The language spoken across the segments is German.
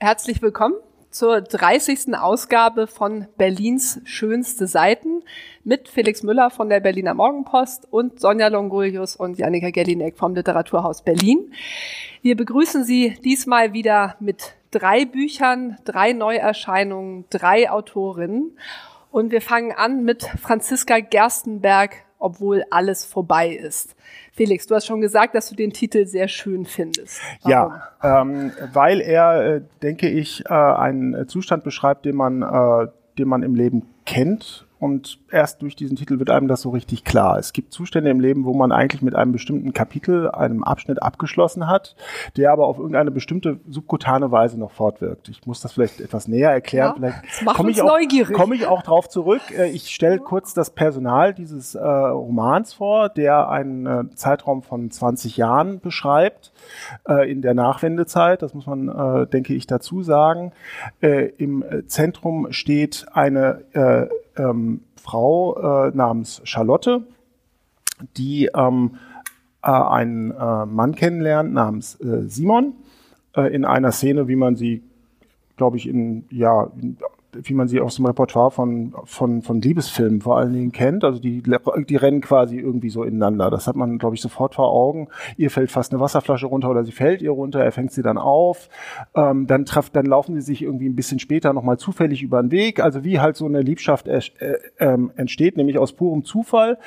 Herzlich willkommen zur 30. Ausgabe von Berlins schönste Seiten mit Felix Müller von der Berliner Morgenpost und Sonja Longulius und Janika Gellinek vom Literaturhaus Berlin. Wir begrüßen Sie diesmal wieder mit drei Büchern, drei Neuerscheinungen, drei Autorinnen. Und wir fangen an mit Franziska Gerstenberg, obwohl alles vorbei ist. Felix, du hast schon gesagt, dass du den Titel sehr schön findest. Warum? Ja, ähm, weil er, äh, denke ich, äh, einen Zustand beschreibt, den man, äh, den man im Leben kennt und erst durch diesen Titel wird einem das so richtig klar. Es gibt Zustände im Leben, wo man eigentlich mit einem bestimmten Kapitel, einem Abschnitt abgeschlossen hat, der aber auf irgendeine bestimmte subkutane Weise noch fortwirkt. Ich muss das vielleicht etwas näher erklären. Ja, vielleicht komme ich, auch, komm ich auch drauf zurück. Äh, ich stelle kurz das Personal dieses äh, Romans vor, der einen äh, Zeitraum von 20 Jahren beschreibt, äh, in der Nachwendezeit. Das muss man, äh, denke ich, dazu sagen. Äh, Im Zentrum steht eine ähm, Frau äh, namens Charlotte, die ähm, äh, einen äh, Mann kennenlernt namens äh, Simon äh, in einer Szene, wie man sie, glaube ich, in ja in, wie man sie aus dem Repertoire von, von, von Liebesfilmen vor allen Dingen kennt. Also die, die rennen quasi irgendwie so ineinander. Das hat man, glaube ich, sofort vor Augen. Ihr fällt fast eine Wasserflasche runter oder sie fällt ihr runter, er fängt sie dann auf. Ähm, dann, treff, dann laufen sie sich irgendwie ein bisschen später nochmal zufällig über den Weg. Also wie halt so eine Liebschaft äh, äh, entsteht, nämlich aus purem Zufall.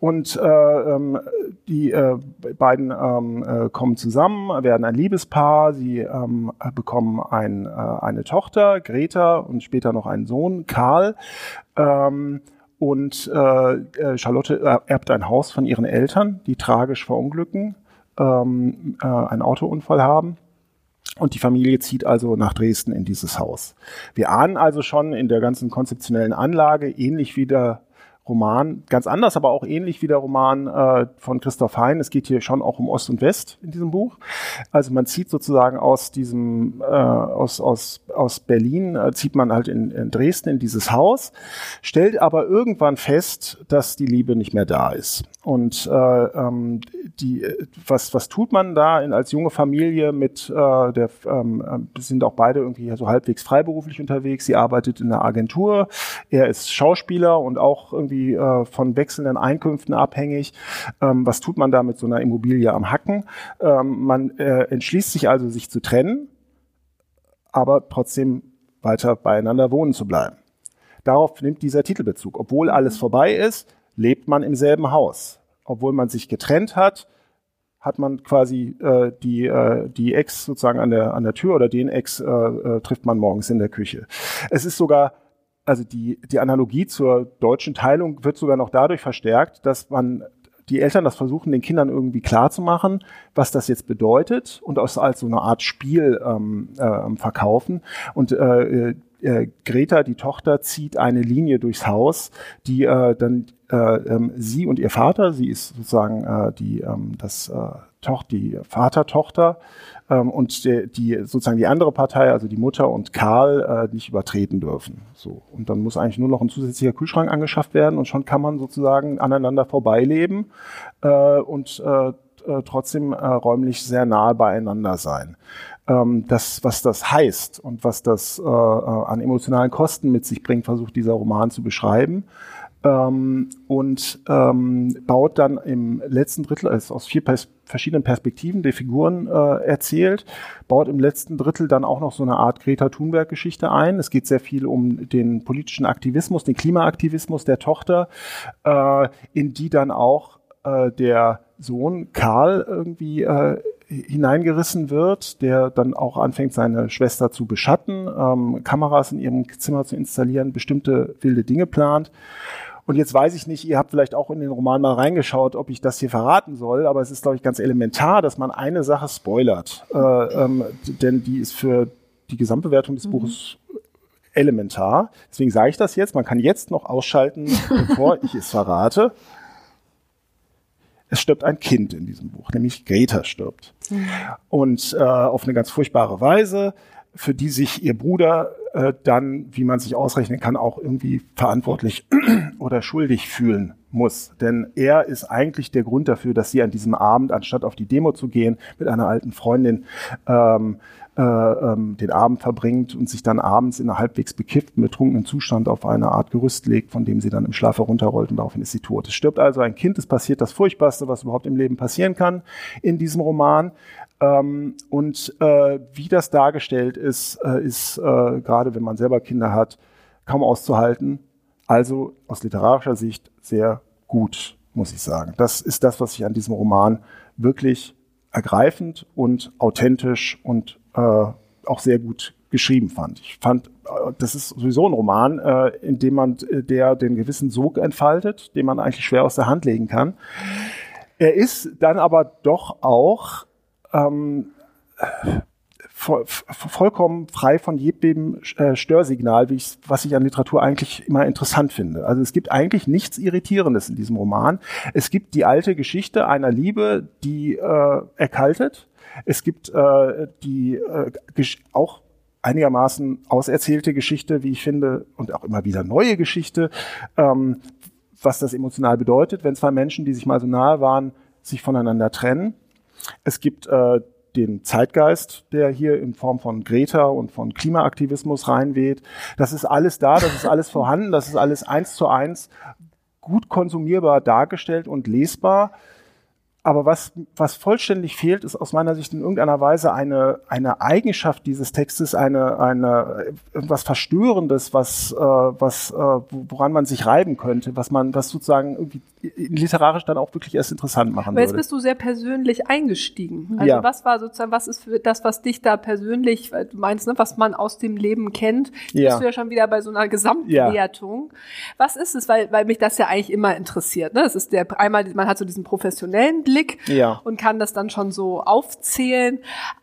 Und äh, ähm, die äh, beiden ähm, äh, kommen zusammen, werden ein Liebespaar. Sie ähm, bekommen ein, äh, eine Tochter, Greta, und später noch einen Sohn, Karl. Ähm, und äh, äh Charlotte erbt ein Haus von ihren Eltern, die tragisch verunglücken, ähm, äh, einen Autounfall haben. Und die Familie zieht also nach Dresden in dieses Haus. Wir ahnen also schon in der ganzen konzeptionellen Anlage, ähnlich wie der Roman, ganz anders, aber auch ähnlich wie der Roman äh, von Christoph Hein. Es geht hier schon auch um Ost und West in diesem Buch. Also man zieht sozusagen aus diesem, äh, aus, aus, aus Berlin, äh, zieht man halt in, in Dresden in dieses Haus, stellt aber irgendwann fest, dass die Liebe nicht mehr da ist. Und äh, ähm, die, was, was tut man da in, als junge Familie mit äh, der, ähm, äh, sind auch beide irgendwie so halbwegs freiberuflich unterwegs. Sie arbeitet in einer Agentur, er ist Schauspieler und auch irgendwie äh, von wechselnden Einkünften abhängig. Ähm, was tut man da mit so einer Immobilie am Hacken? Ähm, man äh, entschließt sich also, sich zu trennen, aber trotzdem weiter beieinander wohnen zu bleiben. Darauf nimmt dieser Titelbezug. Obwohl alles vorbei ist, lebt man im selben Haus obwohl man sich getrennt hat, hat man quasi äh, die, äh, die Ex sozusagen an der, an der Tür oder den Ex äh, äh, trifft man morgens in der Küche. Es ist sogar, also die, die Analogie zur deutschen Teilung wird sogar noch dadurch verstärkt, dass man die Eltern das versuchen, den Kindern irgendwie klar zu machen, was das jetzt bedeutet und aus als so eine Art Spiel ähm, äh, verkaufen. Und äh, äh, Greta, die Tochter, zieht eine Linie durchs Haus, die äh, dann äh, ähm, sie und ihr Vater, sie ist sozusagen äh, die ähm, das äh, Toch die Vater-Tochter ähm, und die, die sozusagen die andere Partei, also die Mutter und Karl, äh, nicht übertreten dürfen. So und dann muss eigentlich nur noch ein zusätzlicher Kühlschrank angeschafft werden und schon kann man sozusagen aneinander vorbeileben äh, und äh, äh trotzdem äh, räumlich sehr nahe beieinander sein ähm, das, was das heißt und was das äh, äh, an emotionalen Kosten mit sich bringt, versucht dieser Roman zu beschreiben. Ähm, und ähm, baut dann im letzten Drittel, also aus vier Pers verschiedenen Perspektiven der Figuren äh, erzählt, baut im letzten Drittel dann auch noch so eine Art Greta Thunberg-Geschichte ein. Es geht sehr viel um den politischen Aktivismus, den Klimaaktivismus der Tochter, äh, in die dann auch äh, der Sohn Karl irgendwie äh, hineingerissen wird, der dann auch anfängt, seine Schwester zu beschatten, ähm, Kameras in ihrem Zimmer zu installieren, bestimmte wilde Dinge plant. Und jetzt weiß ich nicht, ihr habt vielleicht auch in den Roman mal reingeschaut, ob ich das hier verraten soll, aber es ist, glaube ich, ganz elementar, dass man eine Sache spoilert. Äh, ähm, denn die ist für die Gesamtbewertung des mhm. Buches elementar. Deswegen sage ich das jetzt. Man kann jetzt noch ausschalten, bevor ich es verrate. Es stirbt ein Kind in diesem Buch, nämlich Greta stirbt. Mhm. Und äh, auf eine ganz furchtbare Weise, für die sich ihr Bruder äh, dann, wie man sich ausrechnen kann, auch irgendwie verantwortlich oder schuldig fühlen muss. Denn er ist eigentlich der Grund dafür, dass sie an diesem Abend, anstatt auf die Demo zu gehen, mit einer alten Freundin ähm, äh, ähm, den Abend verbringt und sich dann abends in einer halbwegs bekifften, betrunkenen Zustand auf eine Art Gerüst legt, von dem sie dann im Schlaf herunterrollt und daraufhin ist sie tot. Es stirbt also ein Kind, es passiert das Furchtbarste, was überhaupt im Leben passieren kann in diesem Roman. Ähm, und äh, wie das dargestellt ist, äh, ist äh, gerade wenn man selber Kinder hat, kaum auszuhalten. Also aus literarischer Sicht sehr gut, muss ich sagen. Das ist das, was ich an diesem Roman wirklich ergreifend und authentisch und äh, auch sehr gut geschrieben fand. Ich fand, äh, das ist sowieso ein Roman, äh, in dem man, äh, der den gewissen Sog entfaltet, den man eigentlich schwer aus der Hand legen kann. Er ist dann aber doch auch ähm, voll, vollkommen frei von jedem äh, Störsignal, wie ich, was ich an Literatur eigentlich immer interessant finde. Also es gibt eigentlich nichts Irritierendes in diesem Roman. Es gibt die alte Geschichte einer Liebe, die äh, erkaltet. Es gibt äh, die äh, auch einigermaßen auserzählte Geschichte, wie ich finde, und auch immer wieder neue Geschichte, ähm, was das emotional bedeutet, wenn zwei Menschen, die sich mal so nahe waren, sich voneinander trennen. Es gibt äh, den Zeitgeist, der hier in Form von Greta und von Klimaaktivismus reinweht. Das ist alles da, das ist alles vorhanden, das ist alles eins zu eins gut konsumierbar dargestellt und lesbar. Aber was, was vollständig fehlt, ist aus meiner Sicht in irgendeiner Weise eine, eine Eigenschaft dieses Textes, eine, eine, irgendwas Verstörendes, was, äh, was, äh, woran man sich reiben könnte, was man, was sozusagen irgendwie literarisch dann auch wirklich erst interessant machen Aber jetzt bist du sehr persönlich eingestiegen. Also ja. was war sozusagen, was ist für das, was dich da persönlich, weil du meinst, ne, was man aus dem Leben kennt, ja. bist du ja schon wieder bei so einer Gesamtwertung. Ja. Was ist es, weil, weil mich das ja eigentlich immer interessiert. Ne? Es ist der einmal, man hat so diesen professionellen Blick, Blick ja. und kann das dann schon so aufzählen.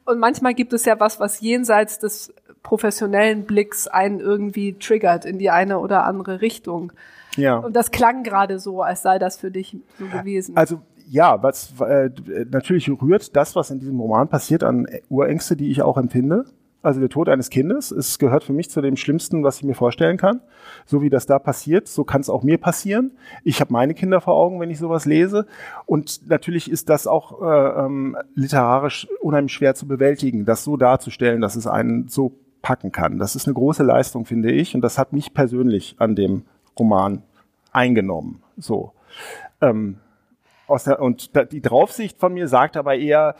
Und manchmal gibt es ja was, was jenseits des professionellen Blicks einen irgendwie triggert in die eine oder andere Richtung. Ja. Und das klang gerade so, als sei das für dich so gewesen. Also ja, was äh, natürlich rührt das, was in diesem Roman passiert, an Urängste, die ich auch empfinde. Also der Tod eines Kindes, es gehört für mich zu dem Schlimmsten, was ich mir vorstellen kann. So wie das da passiert, so kann es auch mir passieren. Ich habe meine Kinder vor Augen, wenn ich sowas lese. Und natürlich ist das auch äh, ähm, literarisch unheimlich schwer zu bewältigen, das so darzustellen, dass es einen so packen kann. Das ist eine große Leistung, finde ich. Und das hat mich persönlich an dem Roman eingenommen. So. Ähm, der, und die Draufsicht von mir sagt aber eher,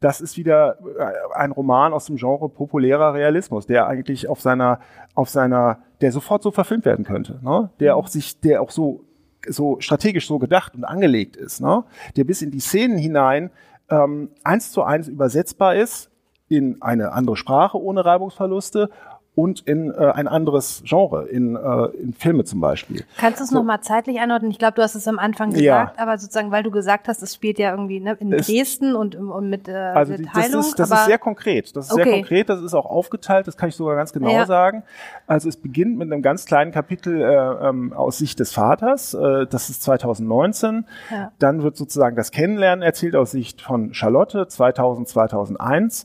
das ist wieder äh, ein Roman aus dem Genre populärer Realismus, der eigentlich auf seiner, auf seiner, der sofort so verfilmt werden könnte, ne? der auch sich, der auch so, so strategisch so gedacht und angelegt ist, ne? der bis in die Szenen hinein ähm, eins zu eins übersetzbar ist in eine andere Sprache ohne Reibungsverluste und in äh, ein anderes Genre, in, äh, in Filme zum Beispiel. Kannst du es so. nochmal zeitlich einordnen? Ich glaube, du hast es am Anfang gesagt, ja. aber sozusagen, weil du gesagt hast, es spielt ja irgendwie ne, in es, Dresden und, und mit äh, also die, Teilung. Das, ist, das ist sehr konkret. Das ist okay. sehr konkret, das ist auch aufgeteilt, das kann ich sogar ganz genau ja. sagen. Also es beginnt mit einem ganz kleinen Kapitel äh, ähm, aus Sicht des Vaters, äh, das ist 2019. Ja. Dann wird sozusagen das Kennenlernen erzählt aus Sicht von Charlotte, 2000, 2001.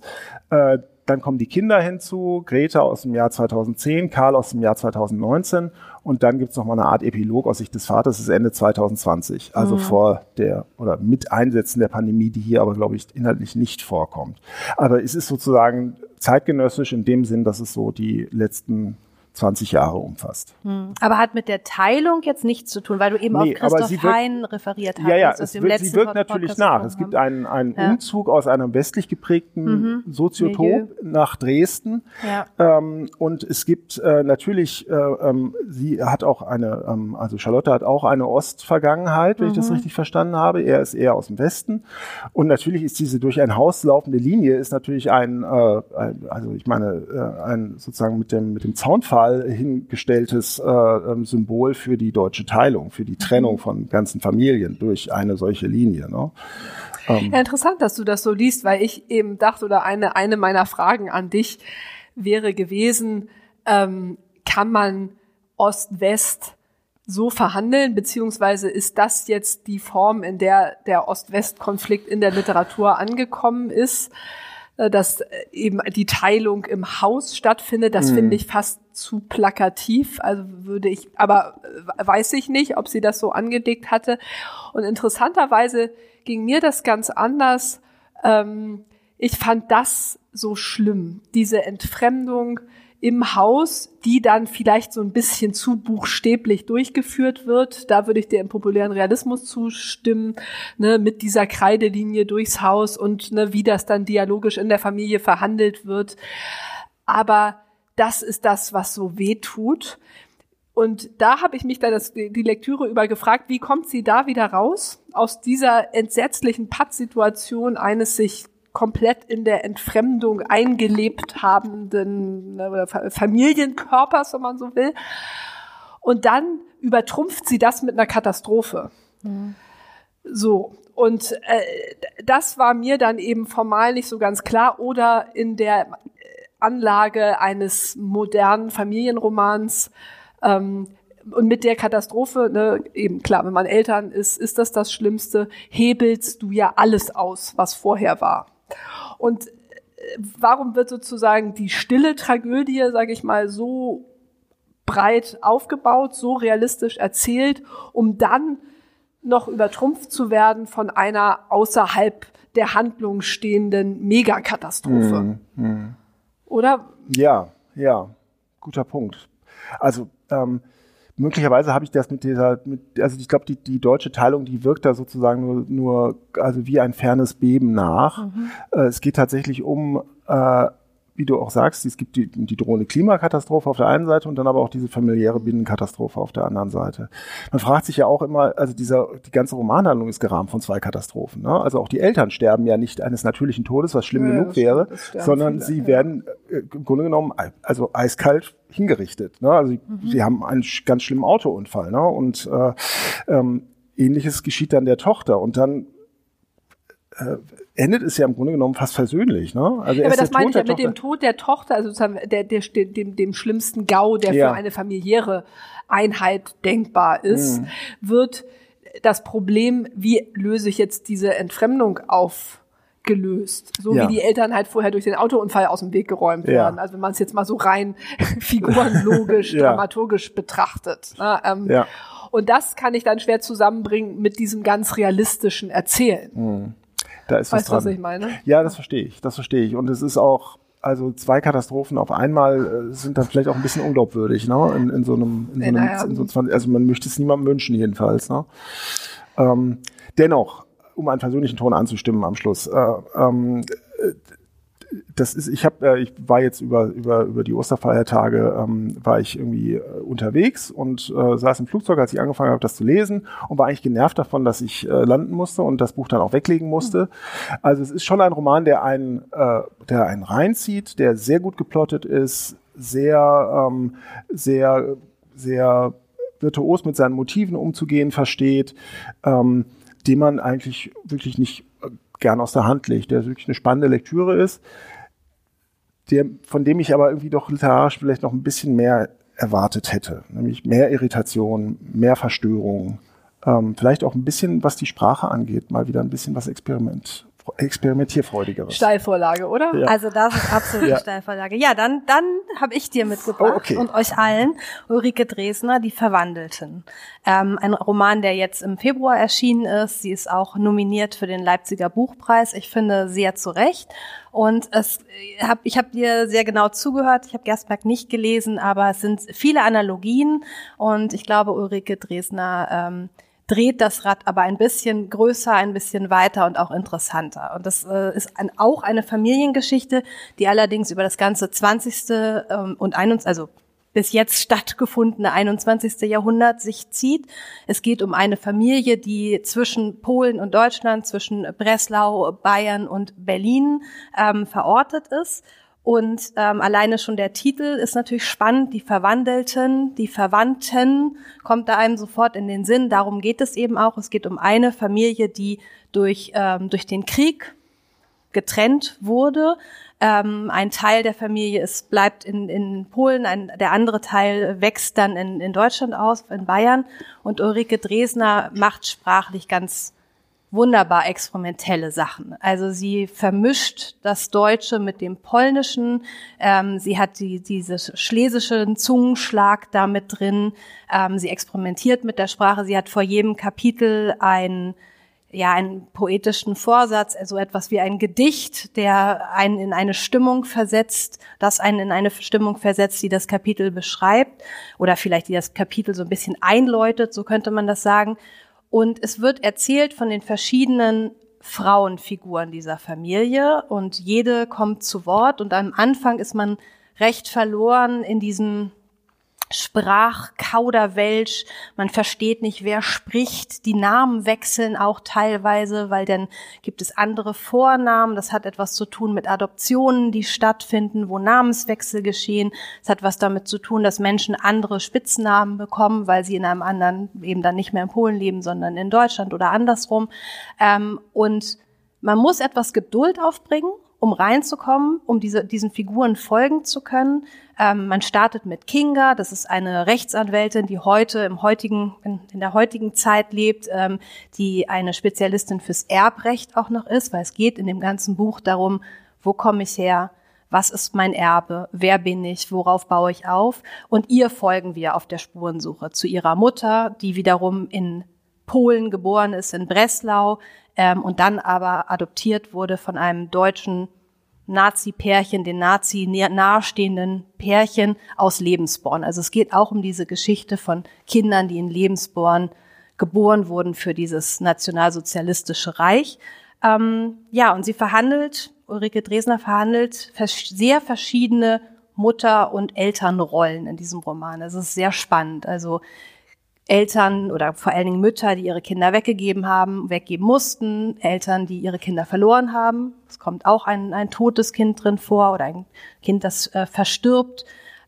Äh, dann kommen die Kinder hinzu, Greta aus dem Jahr 2010, Karl aus dem Jahr 2019 und dann gibt's noch mal eine Art Epilog aus Sicht des Vaters, das ist Ende 2020, also mhm. vor der oder mit Einsätzen der Pandemie, die hier aber, glaube ich, inhaltlich nicht vorkommt. Aber es ist sozusagen zeitgenössisch in dem Sinn, dass es so die letzten 20 Jahre umfasst. Hm. Aber hat mit der Teilung jetzt nichts zu tun, weil du eben nee, auf Christoph Hein referiert hast. Ja, ja, es wird, sie wirkt natürlich nach. Es gibt einen, einen ja. Umzug aus einem westlich geprägten mhm. Soziotop Milieu. nach Dresden. Ja. Ähm, und es gibt äh, natürlich, äh, ähm, sie hat auch eine, ähm, also Charlotte hat auch eine Ostvergangenheit, wenn mhm. ich das mhm. richtig verstanden habe. Er ist eher aus dem Westen. Und natürlich ist diese durch ein Haus laufende Linie ist natürlich ein, äh, ein also ich meine, äh, ein sozusagen mit dem, mit dem Zaunpfahl zentral hingestelltes äh, ähm, Symbol für die deutsche Teilung, für die Trennung mhm. von ganzen Familien durch eine solche Linie. Ne? Ähm. Ja, interessant, dass du das so liest, weil ich eben dachte, oder eine, eine meiner Fragen an dich wäre gewesen, ähm, kann man Ost-West so verhandeln, beziehungsweise ist das jetzt die Form, in der der Ost-West-Konflikt in der Literatur angekommen ist, dass äh, eben die Teilung im Haus stattfindet. Das mhm. finde ich fast zu plakativ. Also würde ich, aber äh, weiß ich nicht, ob sie das so angelegt hatte. Und interessanterweise ging mir das ganz anders. Ähm, ich fand das so schlimm, diese Entfremdung im Haus, die dann vielleicht so ein bisschen zu buchstäblich durchgeführt wird. Da würde ich dir im populären Realismus zustimmen, ne, mit dieser Kreidelinie durchs Haus und ne, wie das dann dialogisch in der Familie verhandelt wird. Aber das ist das, was so weh tut. Und da habe ich mich dann das, die Lektüre über gefragt, wie kommt sie da wieder raus aus dieser entsetzlichen Pattsituation eines sich komplett in der Entfremdung eingelebt habenden ne, Familienkörpers, wenn man so will. Und dann übertrumpft sie das mit einer Katastrophe. Mhm. So. Und äh, das war mir dann eben formal nicht so ganz klar. Oder in der Anlage eines modernen Familienromans ähm, und mit der Katastrophe, ne, eben klar, wenn man Eltern ist, ist das das Schlimmste, hebelst du ja alles aus, was vorher war. Und äh, warum wird sozusagen die stille Tragödie, sage ich mal, so breit aufgebaut, so realistisch erzählt, um dann noch übertrumpft zu werden von einer außerhalb der Handlung stehenden Megakatastrophe. Mm, mm. Oder? Ja, ja, guter Punkt. Also ähm, möglicherweise habe ich das mit dieser, mit, also ich glaube, die, die deutsche Teilung, die wirkt da sozusagen nur, nur also wie ein fernes Beben nach. Mhm. Äh, es geht tatsächlich um äh, wie du auch sagst, es gibt die, die drohende Klimakatastrophe auf der einen Seite und dann aber auch diese familiäre Binnenkatastrophe auf der anderen Seite. Man fragt sich ja auch immer, also dieser, die ganze Romanhandlung ist gerahmt von zwei Katastrophen. Ne? Also auch die Eltern sterben ja nicht eines natürlichen Todes, was schlimm ja, genug wäre, sondern viele, sie ja. werden äh, im Grunde genommen also eiskalt hingerichtet. Ne? Also mhm. sie haben einen ganz schlimmen Autounfall. Ne? Und äh, ähm, ähnliches geschieht dann der Tochter. Und dann äh, endet es ja im Grunde genommen fast versöhnlich. Ne? Also ja, aber das meine ich ja mit dem Tod der Tochter, also sozusagen der, der, dem, dem schlimmsten GAU, der ja. für eine familiäre Einheit denkbar ist, mhm. wird das Problem, wie löse ich jetzt diese Entfremdung auf, gelöst. So ja. wie die Eltern halt vorher durch den Autounfall aus dem Weg geräumt ja. werden. Also wenn man es jetzt mal so rein figurenlogisch, ja. dramaturgisch betrachtet. Ne? Ähm, ja. Und das kann ich dann schwer zusammenbringen mit diesem ganz realistischen Erzählen. Mhm. Da ist weißt was dran. was ich meine? Ja, das verstehe ich. Das verstehe ich. Und es ist auch, also zwei Katastrophen auf einmal äh, sind dann vielleicht auch ein bisschen unglaubwürdig, ne? In, in so einem, in so einem, naja. in so 20, also man möchte es niemandem wünschen jedenfalls, ne? Ähm, dennoch, um einen persönlichen Ton anzustimmen am Schluss, äh, ähm, das ist, ich habe, äh, ich war jetzt über über über die Osterfeiertage ähm, war ich irgendwie äh, unterwegs und äh, saß im Flugzeug, als ich angefangen habe, das zu lesen und war eigentlich genervt davon, dass ich äh, landen musste und das Buch dann auch weglegen musste. Also es ist schon ein Roman, der einen, äh, der einen reinzieht, der sehr gut geplottet ist, sehr ähm, sehr sehr virtuos mit seinen Motiven umzugehen versteht, ähm, den man eigentlich wirklich nicht gern aus der Hand legt, der wirklich eine spannende Lektüre ist, der, von dem ich aber irgendwie doch literarisch vielleicht noch ein bisschen mehr erwartet hätte. Nämlich mehr Irritation, mehr Verstörung, ähm, vielleicht auch ein bisschen, was die Sprache angeht, mal wieder ein bisschen was Experiment, experimentierfreudigeres. Steilvorlage, oder? Ja. Also das ist absolut ja. Steilvorlage. Ja, dann, dann habe ich dir mitgebracht oh, okay. und euch allen Ulrike Dresner, Die Verwandelten. Ähm, ein Roman, der jetzt im Februar erschienen ist. Sie ist auch nominiert für den Leipziger Buchpreis. Ich finde sehr zu Recht. Und es hab, ich habe dir sehr genau zugehört. Ich habe Gerstberg nicht gelesen, aber es sind viele Analogien und ich glaube, Ulrike Dresner ähm, dreht das Rad aber ein bisschen größer, ein bisschen weiter und auch interessanter. Und das äh, ist ein, auch eine Familiengeschichte, die allerdings über das ganze 20. Ähm, und 21, also bis jetzt stattgefundene 21. Jahrhundert sich zieht. Es geht um eine Familie, die zwischen Polen und Deutschland, zwischen Breslau, Bayern und Berlin ähm, verortet ist und ähm, alleine schon der Titel ist natürlich spannend. Die Verwandelten, die Verwandten kommt da einem sofort in den Sinn. Darum geht es eben auch. Es geht um eine Familie, die durch, ähm, durch den Krieg getrennt wurde. Ähm, ein Teil der Familie ist, bleibt in, in Polen, ein, der andere Teil wächst dann in, in Deutschland aus, in Bayern. Und Ulrike Dresner macht sprachlich ganz wunderbar experimentelle Sachen. Also sie vermischt das Deutsche mit dem Polnischen. Ähm, sie hat die, diese schlesischen Zungenschlag da mit drin. Ähm, sie experimentiert mit der Sprache. Sie hat vor jedem Kapitel ein ja, einen poetischen Vorsatz, also etwas wie ein Gedicht, der einen in eine Stimmung versetzt, das einen in eine Stimmung versetzt, die das Kapitel beschreibt oder vielleicht die das Kapitel so ein bisschen einläutet, so könnte man das sagen. Und es wird erzählt von den verschiedenen Frauenfiguren dieser Familie und jede kommt zu Wort. Und am Anfang ist man recht verloren in diesem Sprachkauderwelsch. Man versteht nicht, wer spricht. Die Namen wechseln auch teilweise, weil dann gibt es andere Vornamen. Das hat etwas zu tun mit Adoptionen, die stattfinden, wo Namenswechsel geschehen. Es hat was damit zu tun, dass Menschen andere Spitznamen bekommen, weil sie in einem anderen eben dann nicht mehr in Polen leben, sondern in Deutschland oder andersrum. Ähm, und man muss etwas Geduld aufbringen um reinzukommen, um diese, diesen Figuren folgen zu können. Ähm, man startet mit Kinga, das ist eine Rechtsanwältin, die heute im heutigen, in, der heutigen Zeit lebt, ähm, die eine Spezialistin fürs Erbrecht auch noch ist, weil es geht in dem ganzen Buch darum, wo komme ich her, was ist mein Erbe, wer bin ich, worauf baue ich auf. Und ihr folgen wir auf der Spurensuche zu ihrer Mutter, die wiederum in Polen geboren ist, in Breslau, ähm, und dann aber adoptiert wurde von einem deutschen Nazi-Pärchen, den Nazi nahestehenden Pärchen aus Lebensborn. Also es geht auch um diese Geschichte von Kindern, die in Lebensborn geboren wurden für dieses nationalsozialistische Reich. Ähm, ja, und sie verhandelt, Ulrike Dresner verhandelt sehr verschiedene Mutter- und Elternrollen in diesem Roman. Es ist sehr spannend. Also Eltern oder vor allen Dingen Mütter, die ihre Kinder weggegeben haben, weggeben mussten, Eltern, die ihre Kinder verloren haben. Es kommt auch ein, ein totes Kind drin vor oder ein Kind, das äh, verstirbt.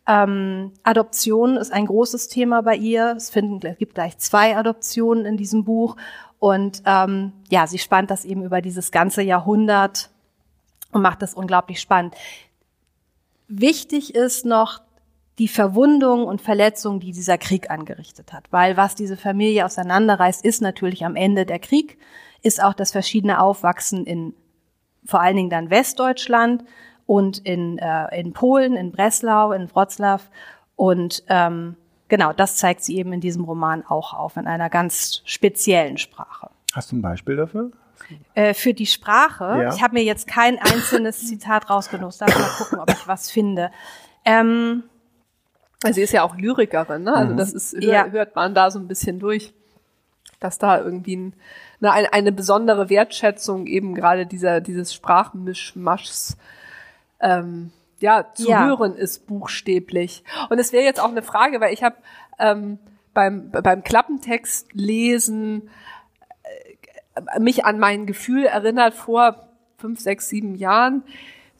Ähm, Adoption ist ein großes Thema bei ihr. Es, finden, es gibt gleich zwei Adoptionen in diesem Buch. Und ähm, ja, sie spannt das eben über dieses ganze Jahrhundert und macht das unglaublich spannend. Wichtig ist noch, die Verwundung und Verletzung, die dieser Krieg angerichtet hat. Weil was diese Familie auseinanderreißt, ist natürlich am Ende der Krieg, ist auch das verschiedene Aufwachsen in vor allen Dingen dann Westdeutschland und in, äh, in Polen, in Breslau, in Wroclaw. Und ähm, genau, das zeigt sie eben in diesem Roman auch auf, in einer ganz speziellen Sprache. Hast du ein Beispiel dafür? Äh, für die Sprache. Ja. Ich habe mir jetzt kein einzelnes Zitat rausgenommen. Darf mal gucken, ob ich was finde. Ähm, sie ist ja auch Lyrikerin, ne? Also mhm. das ist, ja. hört man da so ein bisschen durch, dass da irgendwie ein, eine, eine besondere Wertschätzung eben gerade dieser, dieses Sprachmischmaschs ähm, ja, zu ja. hören ist buchstäblich. Und es wäre jetzt auch eine Frage, weil ich habe ähm, beim, beim Klappentext lesen äh, mich an mein Gefühl erinnert vor fünf, sechs, sieben Jahren,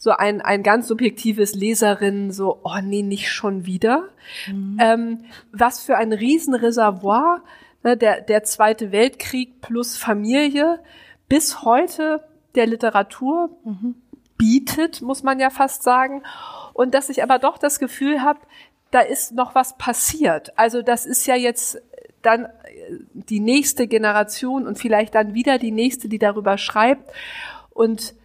so ein, ein ganz subjektives Leserin, so, oh nee, nicht schon wieder. Mhm. Ähm, was für ein Riesenreservoir, ne, der, der Zweite Weltkrieg plus Familie bis heute der Literatur mhm. bietet, muss man ja fast sagen. Und dass ich aber doch das Gefühl habe, da ist noch was passiert. Also das ist ja jetzt dann die nächste Generation und vielleicht dann wieder die nächste, die darüber schreibt. Und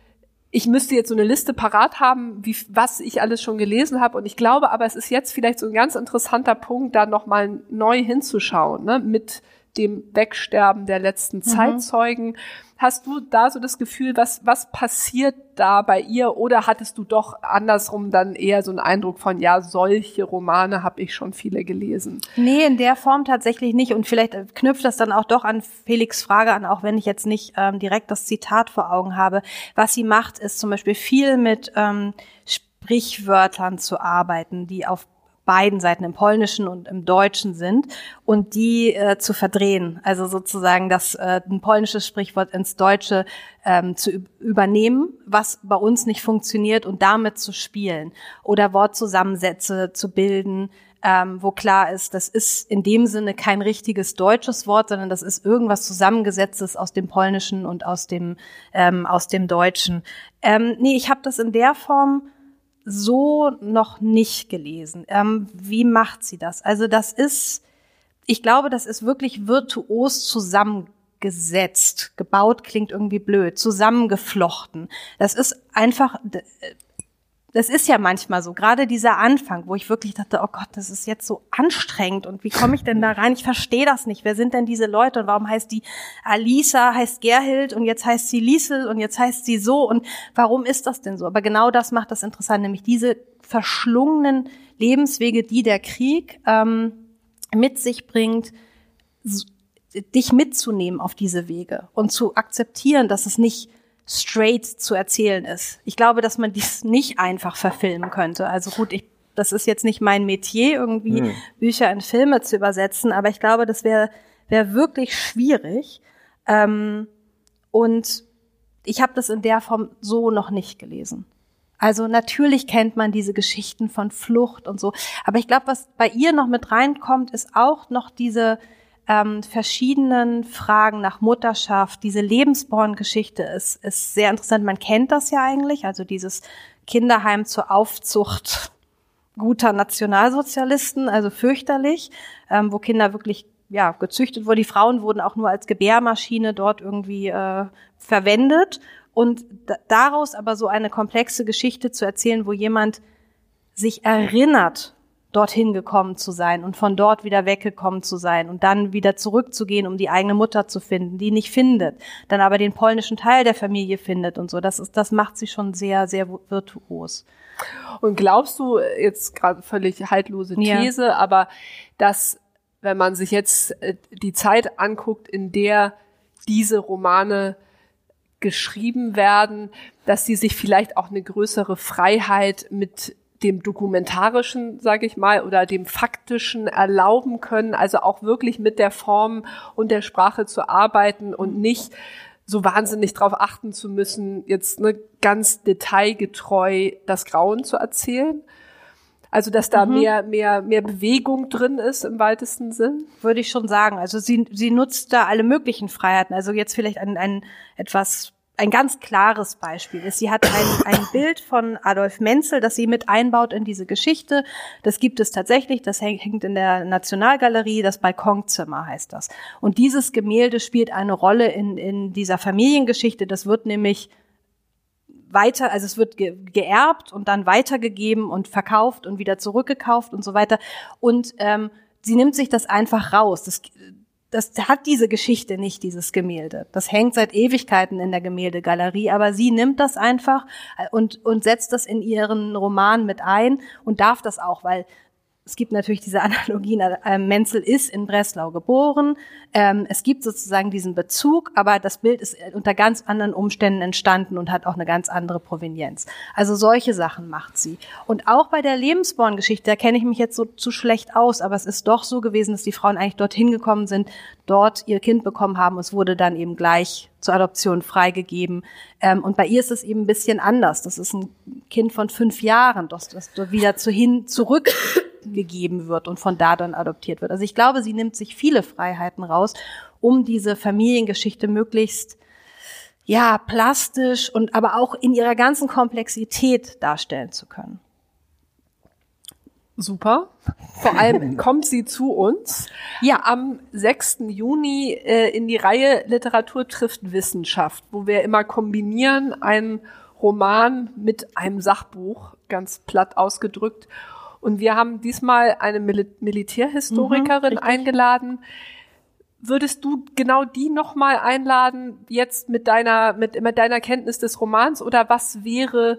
ich müsste jetzt so eine Liste parat haben, wie, was ich alles schon gelesen habe. Und ich glaube aber, es ist jetzt vielleicht so ein ganz interessanter Punkt, da nochmal neu hinzuschauen, ne, mit dem Wegsterben der letzten mhm. Zeitzeugen. Hast du da so das Gefühl, was, was passiert da bei ihr? Oder hattest du doch andersrum dann eher so einen Eindruck von, ja, solche Romane habe ich schon viele gelesen? Nee, in der Form tatsächlich nicht. Und vielleicht knüpft das dann auch doch an Felix Frage an, auch wenn ich jetzt nicht ähm, direkt das Zitat vor Augen habe. Was sie macht, ist zum Beispiel viel mit ähm, Sprichwörtern zu arbeiten, die auf beiden Seiten, im Polnischen und im Deutschen sind und die äh, zu verdrehen. Also sozusagen das äh, ein polnisches Sprichwort ins Deutsche ähm, zu übernehmen, was bei uns nicht funktioniert und damit zu spielen oder Wortzusammensätze zu bilden, ähm, wo klar ist, das ist in dem Sinne kein richtiges deutsches Wort, sondern das ist irgendwas zusammengesetztes aus dem Polnischen und aus dem ähm, aus dem Deutschen. Ähm, nee, ich habe das in der Form so noch nicht gelesen. Ähm, wie macht sie das? Also das ist, ich glaube, das ist wirklich virtuos zusammengesetzt. Gebaut klingt irgendwie blöd, zusammengeflochten. Das ist einfach das ist ja manchmal so, gerade dieser Anfang, wo ich wirklich dachte, oh Gott, das ist jetzt so anstrengend und wie komme ich denn da rein? Ich verstehe das nicht. Wer sind denn diese Leute und warum heißt die Alisa, heißt Gerhild und jetzt heißt sie Liesel und jetzt heißt sie so und warum ist das denn so? Aber genau das macht das interessant, nämlich diese verschlungenen Lebenswege, die der Krieg ähm, mit sich bringt, dich mitzunehmen auf diese Wege und zu akzeptieren, dass es nicht straight zu erzählen ist. Ich glaube, dass man dies nicht einfach verfilmen könnte. Also gut, ich, das ist jetzt nicht mein Metier, irgendwie hm. Bücher in Filme zu übersetzen, aber ich glaube, das wäre wär wirklich schwierig. Ähm, und ich habe das in der Form so noch nicht gelesen. Also natürlich kennt man diese Geschichten von Flucht und so, aber ich glaube, was bei ihr noch mit reinkommt, ist auch noch diese ähm, verschiedenen Fragen nach Mutterschaft. Diese Lebensborn-Geschichte ist, ist sehr interessant. Man kennt das ja eigentlich, also dieses Kinderheim zur Aufzucht guter Nationalsozialisten, also fürchterlich, ähm, wo Kinder wirklich ja, gezüchtet wurden. Die Frauen wurden auch nur als Gebärmaschine dort irgendwie äh, verwendet. Und daraus aber so eine komplexe Geschichte zu erzählen, wo jemand sich erinnert dorthin gekommen zu sein und von dort wieder weggekommen zu sein und dann wieder zurückzugehen, um die eigene Mutter zu finden, die nicht findet, dann aber den polnischen Teil der Familie findet und so. Das ist, das macht sie schon sehr, sehr virtuos. Und glaubst du, jetzt gerade völlig haltlose These, ja. aber dass, wenn man sich jetzt äh, die Zeit anguckt, in der diese Romane geschrieben werden, dass sie sich vielleicht auch eine größere Freiheit mit dem dokumentarischen, sage ich mal, oder dem faktischen erlauben können, also auch wirklich mit der Form und der Sprache zu arbeiten und nicht so wahnsinnig darauf achten zu müssen, jetzt ne, ganz detailgetreu das Grauen zu erzählen. Also dass da mhm. mehr mehr mehr Bewegung drin ist im weitesten Sinn, würde ich schon sagen. Also sie sie nutzt da alle möglichen Freiheiten. Also jetzt vielleicht ein ein etwas ein ganz klares Beispiel ist. Sie hat ein, ein Bild von Adolf Menzel, das sie mit einbaut in diese Geschichte. Das gibt es tatsächlich, das hängt in der Nationalgalerie, das Balkonzimmer heißt das. Und dieses Gemälde spielt eine Rolle in, in dieser Familiengeschichte. Das wird nämlich weiter, also es wird ge geerbt und dann weitergegeben und verkauft und wieder zurückgekauft und so weiter. Und ähm, sie nimmt sich das einfach raus. Das, das hat diese Geschichte nicht, dieses Gemälde. Das hängt seit Ewigkeiten in der Gemäldegalerie, aber sie nimmt das einfach äh, und, und setzt das in ihren Roman mit ein und darf das auch, weil es gibt natürlich diese Analogien, äh, Menzel ist in Breslau geboren, ähm, es gibt sozusagen diesen Bezug, aber das Bild ist unter ganz anderen Umständen entstanden und hat auch eine ganz andere Provenienz. Also solche Sachen macht sie. Und auch bei der Lebensborn-Geschichte, da kenne ich mich jetzt so zu schlecht aus, aber es ist doch so gewesen, dass die Frauen eigentlich dorthin gekommen sind, dort ihr Kind bekommen haben, es wurde dann eben gleich zur Adoption freigegeben. Ähm, und bei ihr ist es eben ein bisschen anders. Das ist ein Kind von fünf Jahren, das, das wieder zu hin, zurück gegeben wird und von da dann adoptiert wird. Also ich glaube, sie nimmt sich viele Freiheiten raus, um diese Familiengeschichte möglichst ja, plastisch und aber auch in ihrer ganzen Komplexität darstellen zu können. Super. Vor allem kommt sie zu uns. Ja, am 6. Juni äh, in die Reihe Literatur trifft Wissenschaft, wo wir immer kombinieren einen Roman mit einem Sachbuch, ganz platt ausgedrückt. Und wir haben diesmal eine Mil Militärhistorikerin mhm, eingeladen. Würdest du genau die nochmal einladen, jetzt mit deiner, mit, mit deiner Kenntnis des Romans? Oder was wäre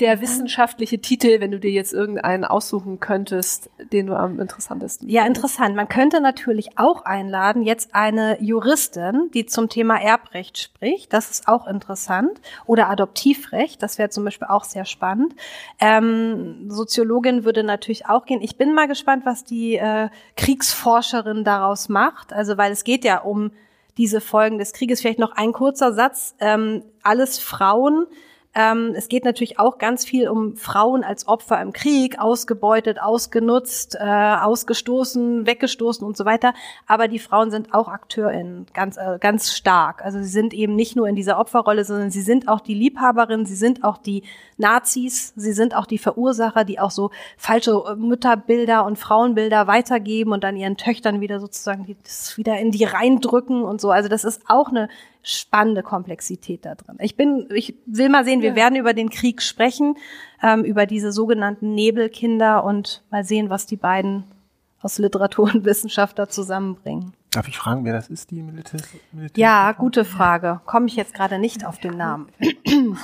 der wissenschaftliche Titel, wenn du dir jetzt irgendeinen aussuchen könntest, den du am interessantesten Ja, interessant. Man könnte natürlich auch einladen, jetzt eine Juristin, die zum Thema Erbrecht spricht. Das ist auch interessant. Oder Adoptivrecht. Das wäre zum Beispiel auch sehr spannend. Ähm, Soziologin würde natürlich auch gehen. Ich bin mal gespannt, was die äh, Kriegsforscherin daraus macht. Also, weil es geht ja um diese Folgen des Krieges. Vielleicht noch ein kurzer Satz. Ähm, alles Frauen, Ähm, es geht natürlich auch ganz viel um Frauen als Opfer im Krieg, ausgebeutet, ausgenutzt, äh, ausgestoßen, weggestoßen und so weiter. Aber die Frauen sind auch AkteurInnen, ganz, äh, ganz stark. Also sie sind eben nicht nur in dieser Opferrolle, sondern sie sind auch die Liebhaberin, sie sind auch die Nazis, sie sind auch die Verursacher, die auch so falsche äh, Mütterbilder und Frauenbilder weitergeben und dann ihren Töchtern wieder sozusagen das wieder in die reindrücken und so. Also das ist auch eine spannende Komplexität da drin. Ich bin, ich will mal sehen, wir ja. werden über den Krieg sprechen, ähm, über diese sogenannten Nebelkinder und mal sehen, was die beiden aus Literatur und Wissenschaft da zusammenbringen. Darf ich fragen, wer das ist, die Militär? Militär ja, gute Frage. Komme ich jetzt gerade nicht auf den Namen.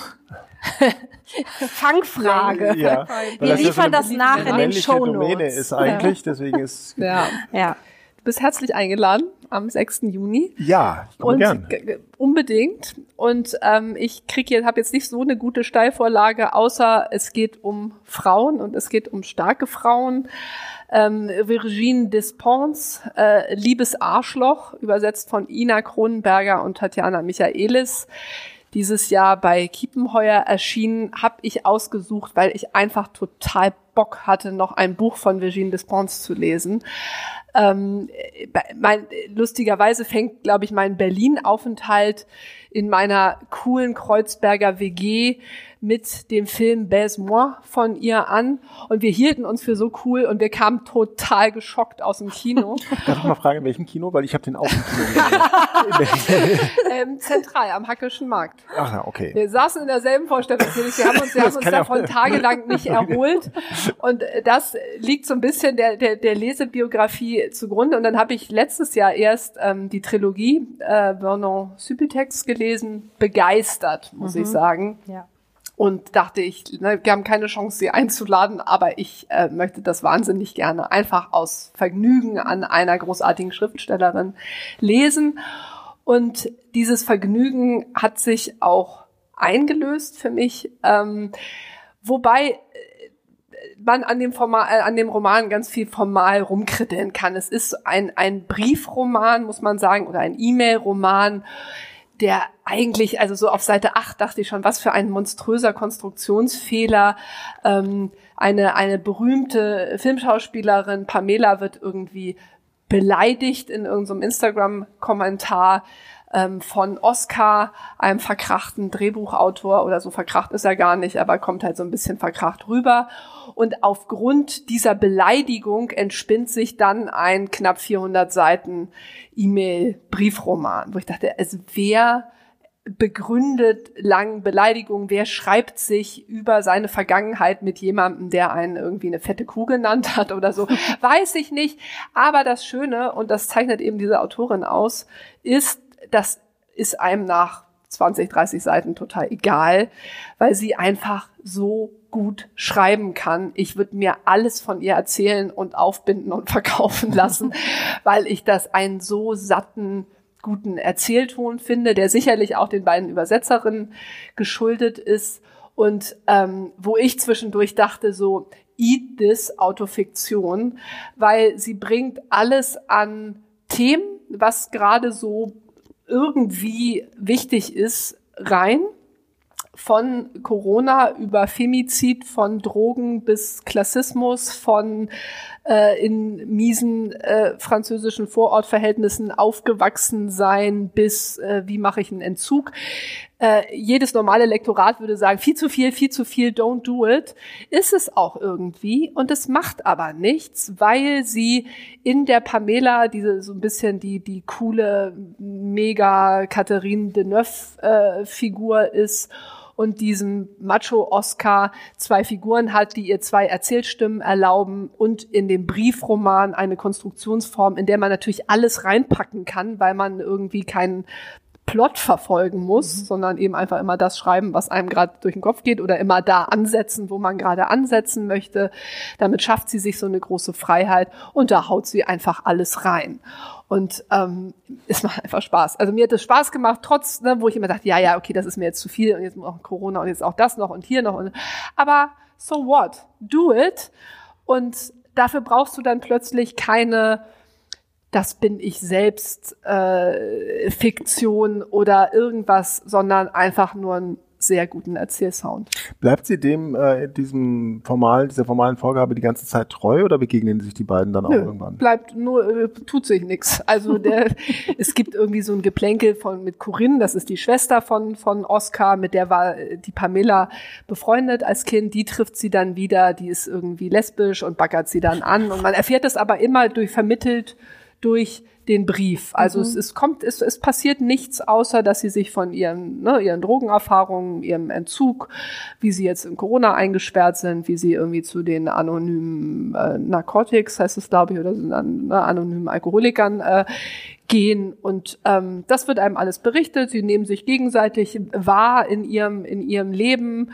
Fangfrage. Ja, Wir liefern das, so nach in den Show Notes. ist eigentlich, deswegen ist ja. ja. Du bist herzlich eingeladen am 6. Juni. Ja, komme gern. Unbedingt. Und ähm, ich kriege jetzt, habe jetzt nicht so eine gute Steilvorlage, außer es geht um Frauen und es geht um starke Frauen. Ähm, Virginie Despons, äh, Liebes Arschloch, übersetzt von Ina Kronenberger und Tatjana Michaelis dieses Jahr bei Kiepenheuer erschienen, habe ich ausgesucht, weil ich einfach total Bock hatte, noch ein Buch von Virginie Despons zu lesen. Ähm, mein, lustigerweise fängt, glaube ich, mein Berlin-Aufenthalt in meiner coolen Kreuzberger WG mit dem Film Baise-moi von ihr an und wir hielten uns für so cool und wir kamen total geschockt aus dem Kino. Darf ich mal fragen, in welchem Kino? Weil ich habe den auch im Kino ähm, Zentral, am Hackischen Markt. Ach ja, okay. Wir saßen in derselben Vorstellung. Wir haben uns, wir haben uns davon tagelang nicht erholt und das liegt so ein bisschen der, der, der Lesebiografie zugrunde und dann habe ich letztes Jahr erst ähm, die Trilogie äh, Vernon Subutex gelesen, begeistert, muss mhm. ich sagen. Ja und dachte ich, ne, wir haben keine Chance, sie einzuladen, aber ich äh, möchte das wahnsinnig gerne einfach aus Vergnügen an einer großartigen Schriftstellerin lesen. Und dieses Vergnügen hat sich auch eingelöst für mich, ähm, wobei man an dem, Formal, äh, an dem Roman ganz viel formal rumkritteln kann. Es ist ein, ein Briefroman, muss man sagen, oder ein E-Mail-Roman, der eigentlich, also so auf Seite 8 dachte ich schon, was für ein monströser Konstruktionsfehler. Ähm, eine, eine berühmte Filmschauspielerin, Pamela, wird irgendwie beleidigt in irgendeinem Instagram-Kommentar ähm, von Oscar, einem verkrachten Drehbuchautor oder so verkracht ist er gar nicht, aber kommt halt so ein bisschen verkracht rüber. Und aufgrund dieser Beleidigung entspinnt sich dann ein knapp 400 Seiten E-Mail-Briefroman, wo ich dachte, also wer begründet langen Beleidigungen, wer schreibt sich über seine Vergangenheit mit jemandem, der einen irgendwie eine fette Kuh genannt hat oder so, weiß ich nicht. Aber das Schöne, und das zeichnet eben diese Autorin aus, ist, das ist einem nach 20, 30 Seiten total egal, weil sie einfach so gut schreiben kann. Ich würde mir alles von ihr erzählen und aufbinden und verkaufen lassen, weil ich das einen so satten, guten Erzählton finde, der sicherlich auch den beiden Übersetzerinnen geschuldet ist und ähm, wo ich zwischendurch dachte so, eat this Autofiktion, weil sie bringt alles an Themen, was gerade so irgendwie wichtig ist, rein. Von Corona über Femizid, von Drogen bis Klassismus, von äh, in miesen äh, französischen Vorortverhältnissen aufgewachsen sein bis äh, wie mache ich einen Entzug. Äh, jedes normale Lektorat würde sagen, viel zu viel, viel zu viel, don't do it. Ist es auch irgendwie und es macht aber nichts, weil sie in der Pamela diese so ein bisschen die, die coole, mega Catherine Deneuve äh, ist und diesem Macho-Oscar zwei Figuren hat, die ihr zwei Erzählstimmen erlauben und in dem Briefroman eine Konstruktionsform, in der man natürlich alles reinpacken kann, weil man irgendwie keinen Plot verfolgen muss, mhm. sondern eben einfach immer das schreiben, was einem gerade durch den Kopf geht oder immer da ansetzen, wo man gerade ansetzen möchte. Damit schafft sie sich so eine große Freiheit und da haut sie einfach alles rein. Und ähm, es macht einfach Spaß. Also mir hat es Spaß gemacht, trotz, ne, wo ich immer dachte, ja, ja, okay, das ist mir jetzt zu viel und jetzt noch Corona und jetzt auch das noch und hier noch. Und, aber so what? Do it. Und dafür brauchst du dann plötzlich keine das bin ich selbst äh, Fiktion oder irgendwas, sondern einfach nur ein sehr guten Erzählsound. Bleibt sie dem äh, diesem formalen, dieser formalen Vorgabe die ganze Zeit treu oder begegnen sich die beiden dann auch Nö, irgendwann? Bleibt nur, äh, tut sich nichts. Also der, es gibt irgendwie so ein Geplänkel von mit Corinne, das ist die Schwester von von Oscar, mit der war äh, die Pamela befreundet als Kind. Die trifft sie dann wieder, die ist irgendwie lesbisch und baggert sie dann an und man erfährt es aber immer durch vermittelt durch den Brief. Also mhm. es, es kommt, es, es passiert nichts, außer dass sie sich von ihren, ne, ihren Drogenerfahrungen, ihrem Entzug, wie sie jetzt in Corona eingesperrt sind, wie sie irgendwie zu den anonymen äh, Narcotics, heißt es glaube ich, oder sind dann ne, anonymen Alkoholikern äh, gehen und ähm, das wird einem alles berichtet. Sie nehmen sich gegenseitig wahr in ihrem in ihrem Leben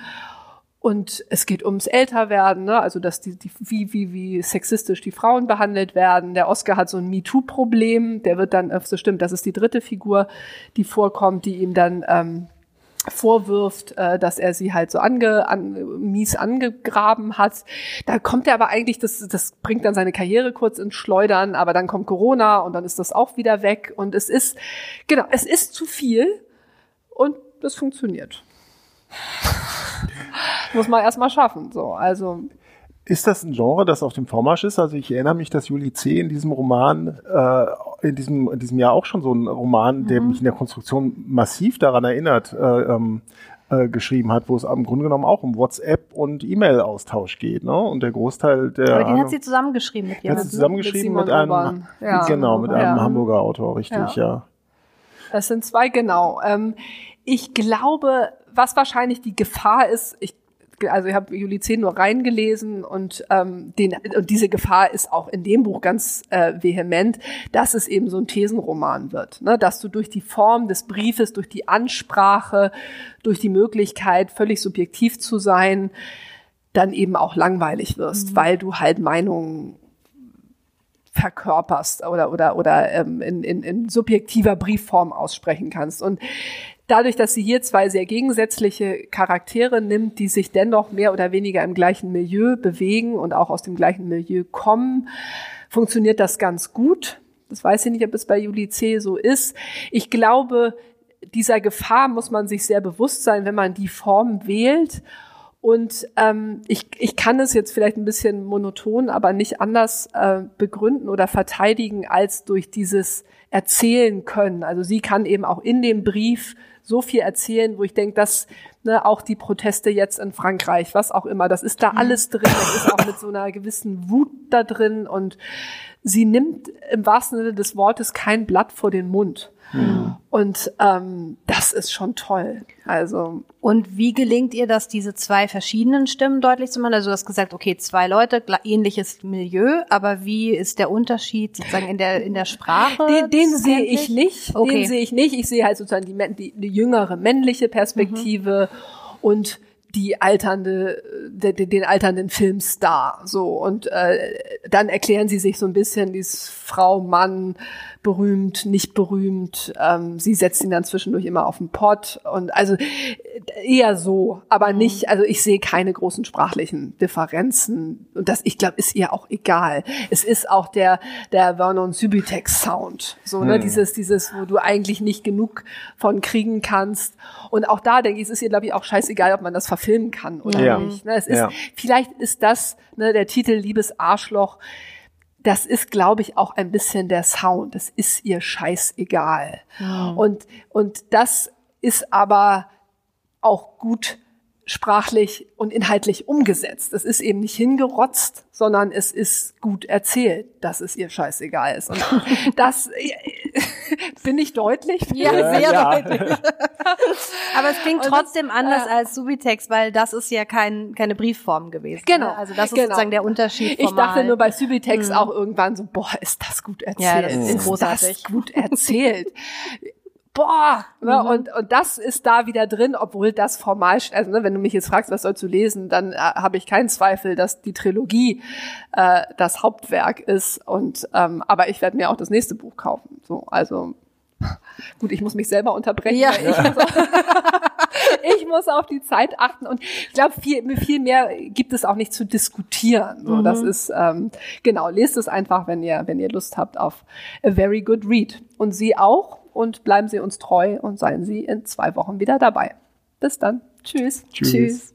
und es geht ums Älterwerden, ne? also dass die, die wie, wie, wie sexistisch die Frauen behandelt werden. Der Oscar hat so ein MeToo-Problem, der wird dann, so stimmt, das ist die dritte Figur, die vorkommt, die ihm dann ähm, vorwirft, äh, dass er sie halt so ange, an, mies angegraben hat. Da kommt er aber eigentlich, das, das bringt dann seine Karriere kurz ins Schleudern, aber dann kommt Corona und dann ist das auch wieder weg. Und es ist, genau, es ist zu viel und das funktioniert. Muss man erstmal schaffen. So, also. Ist das ein Genre, das auf dem Vormarsch ist? Also ich erinnere mich, dass Julie C. in diesem Roman, äh, in, diesem, in diesem Jahr auch schon so ein Roman, mhm. der mich in der Konstruktion massiv daran erinnert, äh, ähm, äh, geschrieben hat, wo es im Grunde genommen auch um WhatsApp und E-Mail-Austausch geht. Ne? Und der Großteil der... Aber den hat sie zusammengeschrieben mit jemandem. Hat sie zusammengeschrieben mit, mit einem, ja. genau, mit einem ja. Hamburger Autor, richtig, ja. ja. Das sind zwei, genau. Ähm, ich glaube, was wahrscheinlich die Gefahr ist, ich also ich habe Juli 10 nur reingelesen und, ähm, den, und diese Gefahr ist auch in dem Buch ganz äh, vehement, dass es eben so ein Thesenroman wird. Ne? Dass du durch die Form des Briefes, durch die Ansprache, durch die Möglichkeit, völlig subjektiv zu sein, dann eben auch langweilig wirst, mhm. weil du halt Meinungen verkörperst oder oder oder ähm, in, in, in subjektiver Briefform aussprechen kannst. Und dadurch, dass sie hier zwei sehr gegensätzliche Charaktere nimmt, die sich dennoch mehr oder weniger im gleichen Milieu bewegen und auch aus dem gleichen Milieu kommen, funktioniert das ganz gut. Das weiß ich nicht, ob es bei Julie C. so ist. Ich glaube, dieser Gefahr muss man sich sehr bewusst sein, wenn man die Form wählt. Und ähm, ich, ich kann es jetzt vielleicht ein bisschen monoton, aber nicht anders äh, begründen oder verteidigen als durch dieses Erzählen können. Also sie kann eben auch in dem Brief so viel erzählen, wo ich denke, dass ne, auch die Proteste jetzt in Frankreich, was auch immer, das ist da mhm. alles drin, das ist auch mit so einer gewissen Wut da drin und sie nimmt im wahrsten Sinne des Wortes kein Blatt vor den Mund. Mhm. Und ähm, das ist schon toll. Also und wie gelingt ihr das, diese zwei verschiedenen Stimmen deutlich zu machen? Also du hast gesagt, okay, zwei Leute, ähnliches Milieu, aber wie ist der Unterschied sozusagen in der in der Sprache? Den, den sehe ich nicht. Okay. Den sehe ich nicht. Ich sehe halt sozusagen die, die, die jüngere männliche Perspektive mhm. Und die alternde, de, de, den alternden Filmstar. So und äh, dann erklären sie sich so ein bisschen, dieses Frau, Mann, berühmt, nicht berühmt. Ähm, sie setzt ihn dann zwischendurch immer auf den Pott und also eher so, aber mhm. nicht. Also ich sehe keine großen sprachlichen Differenzen und das, ich glaube, ist ihr auch egal. Es ist auch der der Vernon Subutex Sound, so ne, hm. dieses dieses, wo du eigentlich nicht genug von kriegen kannst. Und auch da denke ich, es ist ihr glaube ich auch scheißegal, ob man das verfilmen kann oder ja. nicht. Ne? Es ist, ja. vielleicht ist das ne, der Titel Liebes Arschloch. Das ist, glaube ich, auch ein bisschen der Sound. Das ist ihr scheißegal. Mhm. Und, und das ist aber auch gut sprachlich und inhaltlich umgesetzt. Es ist eben nicht hingerotzt, sondern es ist gut erzählt, dass es ihr scheißegal ist. Und das bin ich deutlich? Ja, ja sehr ja. deutlich. Aber es klingt trotzdem das, anders äh, als Subitext, weil das ist ja kein, keine Briefform gewesen. Genau. Ne? Also das ist genau. sozusagen der Unterschied. Ich dachte nur bei Subitext mhm. auch irgendwann so, boah, ist das gut erzählt. Ja, das ist, ist großartig. das gut erzählt boah, ne? mhm. und, und das ist da wieder drin, obwohl das formal, also ne, wenn du mich jetzt fragst, was sollst du lesen, dann äh, habe ich keinen Zweifel, dass die Trilogie äh, das Hauptwerk ist. Und ähm, aber ich werde mir auch das nächste Buch kaufen. So, also gut, ich muss mich selber unterbrechen. Ja. Ich, muss auf, ich muss auf die Zeit achten und ich glaube, viel, viel mehr gibt es auch nicht zu diskutieren. So, mhm. Das ist ähm, genau, lest es einfach, wenn ihr wenn ihr Lust habt auf a very good read und Sie auch und bleiben Sie uns treu und seien Sie in zwei Wochen wieder dabei. Bis dann. Tschüss. Tschüss. Tschüss.